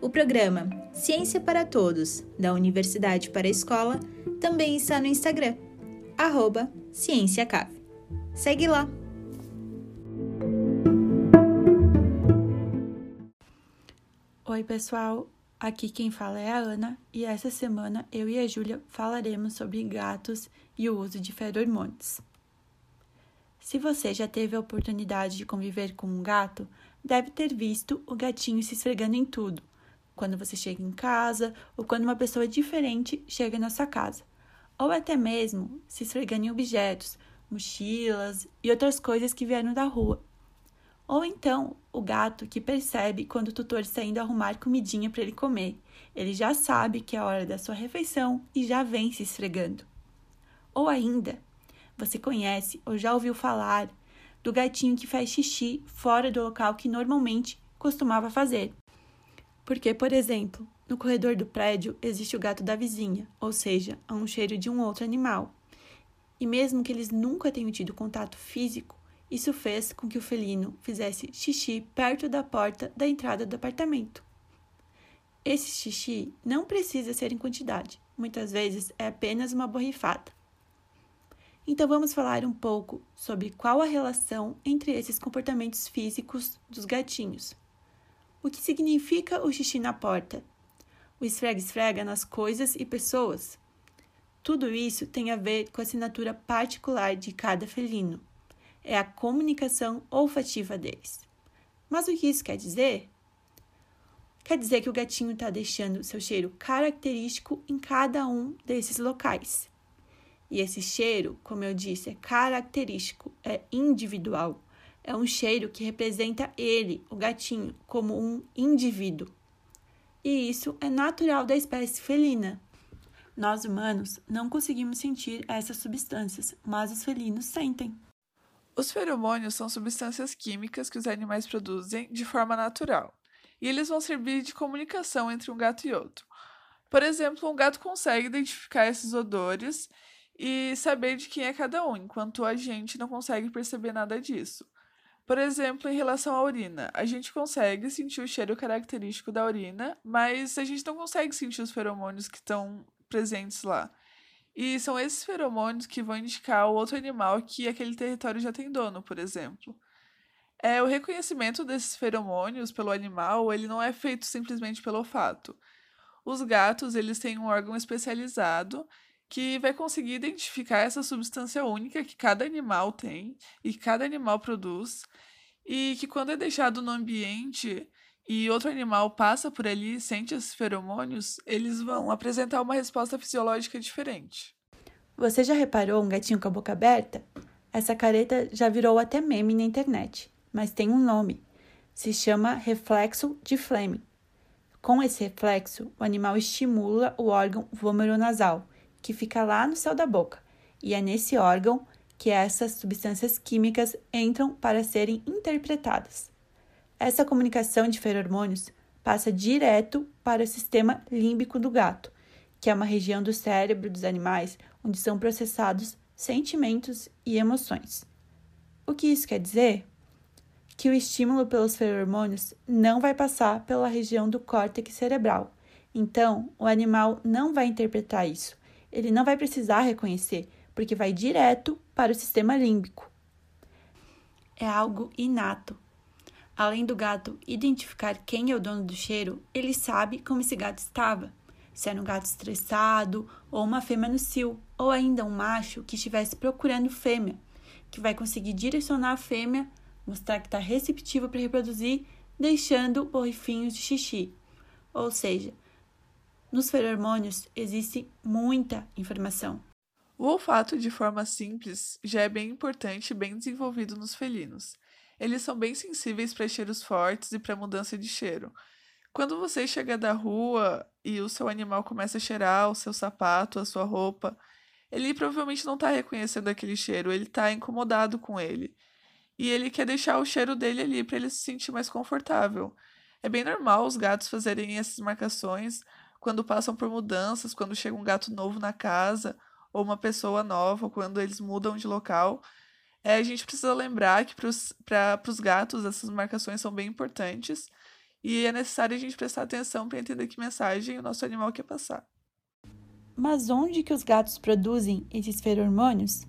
o programa Ciência para Todos, da Universidade para a Escola, também está no Instagram, arroba. Segue lá! Oi, pessoal! Aqui quem fala é a Ana e essa semana eu e a Júlia falaremos sobre gatos e o uso de feromônios. Se você já teve a oportunidade de conviver com um gato, deve ter visto o gatinho se esfregando em tudo, quando você chega em casa ou quando uma pessoa diferente chega na sua casa ou até mesmo se esfregando em objetos, mochilas e outras coisas que vieram da rua. Ou então o gato que percebe quando o tutor está indo arrumar comidinha para ele comer. Ele já sabe que é a hora da sua refeição e já vem se esfregando. Ou ainda, você conhece ou já ouviu falar do gatinho que faz xixi fora do local que normalmente costumava fazer. Porque, por exemplo, no corredor do prédio existe o gato da vizinha, ou seja, há um cheiro de um outro animal. E mesmo que eles nunca tenham tido contato físico, isso fez com que o felino fizesse xixi perto da porta da entrada do apartamento. Esse xixi não precisa ser em quantidade, muitas vezes é apenas uma borrifada. Então vamos falar um pouco sobre qual a relação entre esses comportamentos físicos dos gatinhos. O que significa o xixi na porta? o esfrega-esfrega nas coisas e pessoas. Tudo isso tem a ver com a assinatura particular de cada felino. É a comunicação olfativa deles. Mas o que isso quer dizer? Quer dizer que o gatinho está deixando seu cheiro característico em cada um desses locais. E esse cheiro, como eu disse, é característico, é individual. É um cheiro que representa ele, o gatinho, como um indivíduo e isso é natural da espécie felina. Nós humanos não conseguimos sentir essas substâncias, mas os felinos sentem. Os feromônios são substâncias químicas que os animais produzem de forma natural, e eles vão servir de comunicação entre um gato e outro. Por exemplo, um gato consegue identificar esses odores e saber de quem é cada um, enquanto a gente não consegue perceber nada disso. Por exemplo, em relação à urina, a gente consegue sentir o cheiro característico da urina, mas a gente não consegue sentir os feromônios que estão presentes lá. E são esses feromônios que vão indicar ao outro animal que aquele território já tem dono, por exemplo. É, o reconhecimento desses feromônios pelo animal, ele não é feito simplesmente pelo olfato. Os gatos, eles têm um órgão especializado que vai conseguir identificar essa substância única que cada animal tem e cada animal produz, e que quando é deixado no ambiente e outro animal passa por ali e sente esses feromônios, eles vão apresentar uma resposta fisiológica diferente. Você já reparou um gatinho com a boca aberta? Essa careta já virou até meme na internet, mas tem um nome. Se chama reflexo de Fleming. Com esse reflexo, o animal estimula o órgão vomeronasal, que fica lá no céu da boca, e é nesse órgão que essas substâncias químicas entram para serem interpretadas. Essa comunicação de feromônios passa direto para o sistema límbico do gato, que é uma região do cérebro dos animais onde são processados sentimentos e emoções. O que isso quer dizer? Que o estímulo pelos feromônios não vai passar pela região do córtex cerebral. Então, o animal não vai interpretar isso ele não vai precisar reconhecer, porque vai direto para o sistema límbico. É algo inato. Além do gato identificar quem é o dono do cheiro, ele sabe como esse gato estava. Se era um gato estressado, ou uma fêmea no cio, ou ainda um macho que estivesse procurando fêmea, que vai conseguir direcionar a fêmea, mostrar que está receptivo para reproduzir, deixando borrifinhos de xixi. Ou seja, nos feromônios existe muita informação. O olfato, de forma simples, já é bem importante e bem desenvolvido nos felinos. Eles são bem sensíveis para cheiros fortes e para mudança de cheiro. Quando você chega da rua e o seu animal começa a cheirar o seu sapato, a sua roupa, ele provavelmente não está reconhecendo aquele cheiro, ele está incomodado com ele. E ele quer deixar o cheiro dele ali para ele se sentir mais confortável. É bem normal os gatos fazerem essas marcações quando passam por mudanças, quando chega um gato novo na casa, ou uma pessoa nova, quando eles mudam de local. É, a gente precisa lembrar que para os gatos essas marcações são bem importantes e é necessário a gente prestar atenção para entender que mensagem o nosso animal quer passar. Mas onde que os gatos produzem esses feromônios?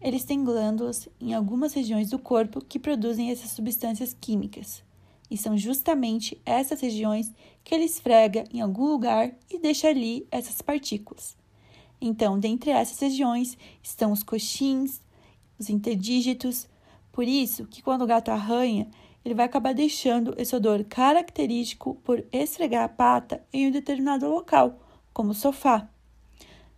Eles têm glândulas em algumas regiões do corpo que produzem essas substâncias químicas. E são justamente essas regiões que ele esfrega em algum lugar e deixa ali essas partículas. Então, dentre essas regiões estão os coxins, os interdígitos. Por isso que quando o gato arranha, ele vai acabar deixando esse odor característico por esfregar a pata em um determinado local, como o sofá.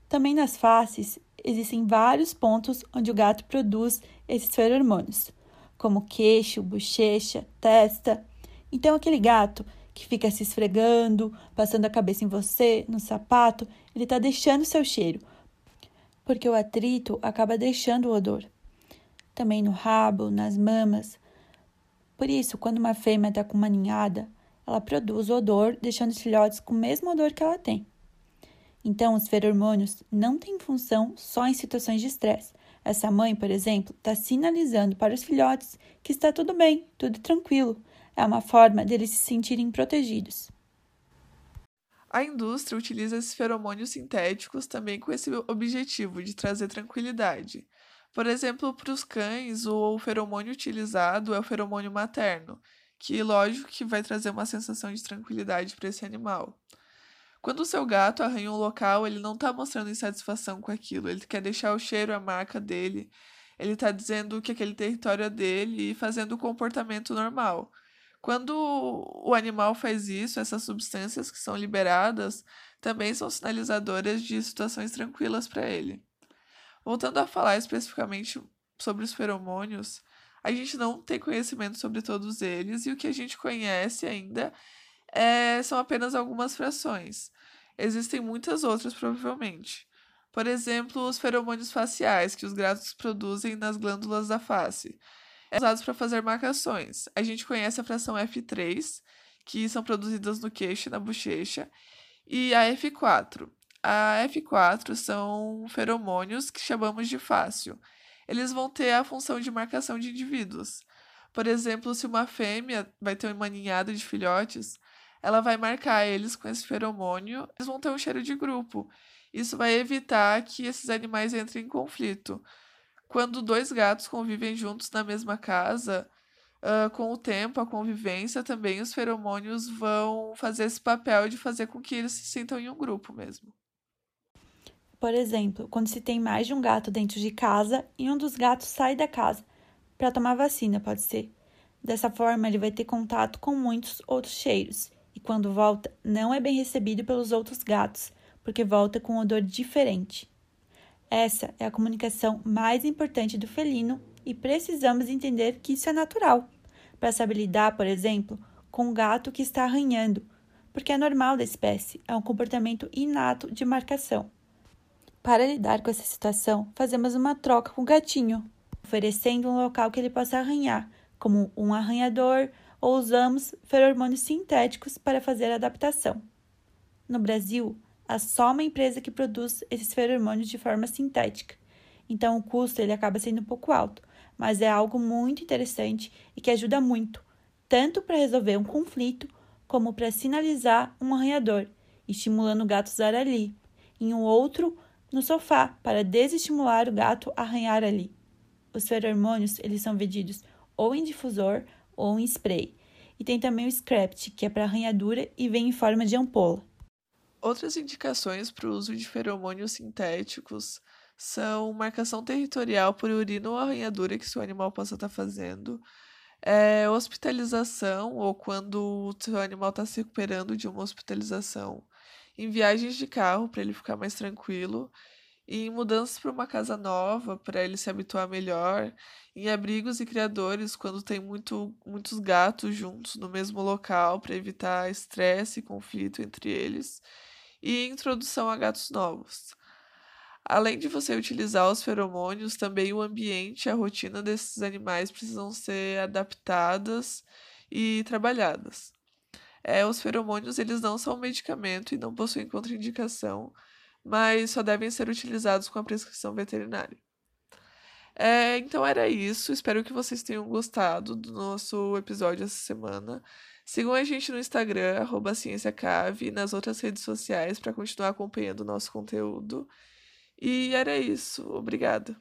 Também nas faces existem vários pontos onde o gato produz esses feromônios, como queixo, bochecha, testa. Então aquele gato que fica se esfregando, passando a cabeça em você, no sapato, ele está deixando seu cheiro, porque o atrito acaba deixando o odor. Também no rabo, nas mamas, por isso, quando uma fêmea está com uma ninhada, ela produz odor, deixando os filhotes com o mesmo odor que ela tem. Então, os feromônios não têm função só em situações de estresse. Essa mãe, por exemplo, está sinalizando para os filhotes que está tudo bem, tudo tranquilo. É uma forma deles se sentirem protegidos. A indústria utiliza esses feromônios sintéticos também com esse objetivo de trazer tranquilidade. Por exemplo, para os cães, o feromônio utilizado é o feromônio materno, que lógico que vai trazer uma sensação de tranquilidade para esse animal. Quando o seu gato arranha um local, ele não está mostrando insatisfação com aquilo, ele quer deixar o cheiro, a marca dele, ele está dizendo que aquele território é dele e fazendo o comportamento normal. Quando o animal faz isso, essas substâncias que são liberadas também são sinalizadoras de situações tranquilas para ele. Voltando a falar especificamente sobre os feromônios, a gente não tem conhecimento sobre todos eles e o que a gente conhece ainda é, são apenas algumas frações. Existem muitas outras, provavelmente. Por exemplo, os feromônios faciais que os gatos produzem nas glândulas da face. Usados para fazer marcações. A gente conhece a fração F3, que são produzidas no queixo e na bochecha, e a F4, a F4 são feromônios que chamamos de fácil. Eles vão ter a função de marcação de indivíduos. Por exemplo, se uma fêmea vai ter uma ninhada de filhotes, ela vai marcar eles com esse feromônio, eles vão ter um cheiro de grupo. Isso vai evitar que esses animais entrem em conflito. Quando dois gatos convivem juntos na mesma casa, uh, com o tempo, a convivência, também os feromônios vão fazer esse papel de fazer com que eles se sintam em um grupo mesmo. Por exemplo, quando se tem mais de um gato dentro de casa e um dos gatos sai da casa para tomar vacina, pode ser. Dessa forma, ele vai ter contato com muitos outros cheiros e quando volta, não é bem recebido pelos outros gatos, porque volta com um odor diferente. Essa é a comunicação mais importante do felino e precisamos entender que isso é natural, para saber lidar, por exemplo, com um gato que está arranhando, porque é normal da espécie, é um comportamento inato de marcação. Para lidar com essa situação, fazemos uma troca com o gatinho, oferecendo um local que ele possa arranhar, como um arranhador, ou usamos feromônios sintéticos para fazer a adaptação. No Brasil, há só uma empresa que produz esses feromônios de forma sintética, então o custo ele acaba sendo um pouco alto, mas é algo muito interessante e que ajuda muito, tanto para resolver um conflito como para sinalizar um arranhador, estimulando o gato a usar ali. Em um outro, no sofá para desestimular o gato a arranhar ali. Os feromônios eles são vendidos ou em difusor ou em spray. E tem também o scrapt, que é para arranhadura e vem em forma de ampola. Outras indicações para o uso de feromônios sintéticos são marcação territorial por urina ou arranhadura que seu animal possa estar tá fazendo, é, hospitalização ou quando o seu animal está se recuperando de uma hospitalização, em viagens de carro para ele ficar mais tranquilo em mudanças para uma casa nova, para ele se habituar melhor, em abrigos e criadores, quando tem muito, muitos gatos juntos no mesmo local, para evitar estresse e conflito entre eles, e introdução a gatos novos. Além de você utilizar os feromônios, também o ambiente e a rotina desses animais precisam ser adaptadas e trabalhadas. É, os feromônios eles não são medicamento e não possuem contraindicação, mas só devem ser utilizados com a prescrição veterinária. É, então era isso. Espero que vocês tenham gostado do nosso episódio essa semana. Sigam a gente no Instagram, e nas outras redes sociais para continuar acompanhando o nosso conteúdo. E era isso. Obrigada.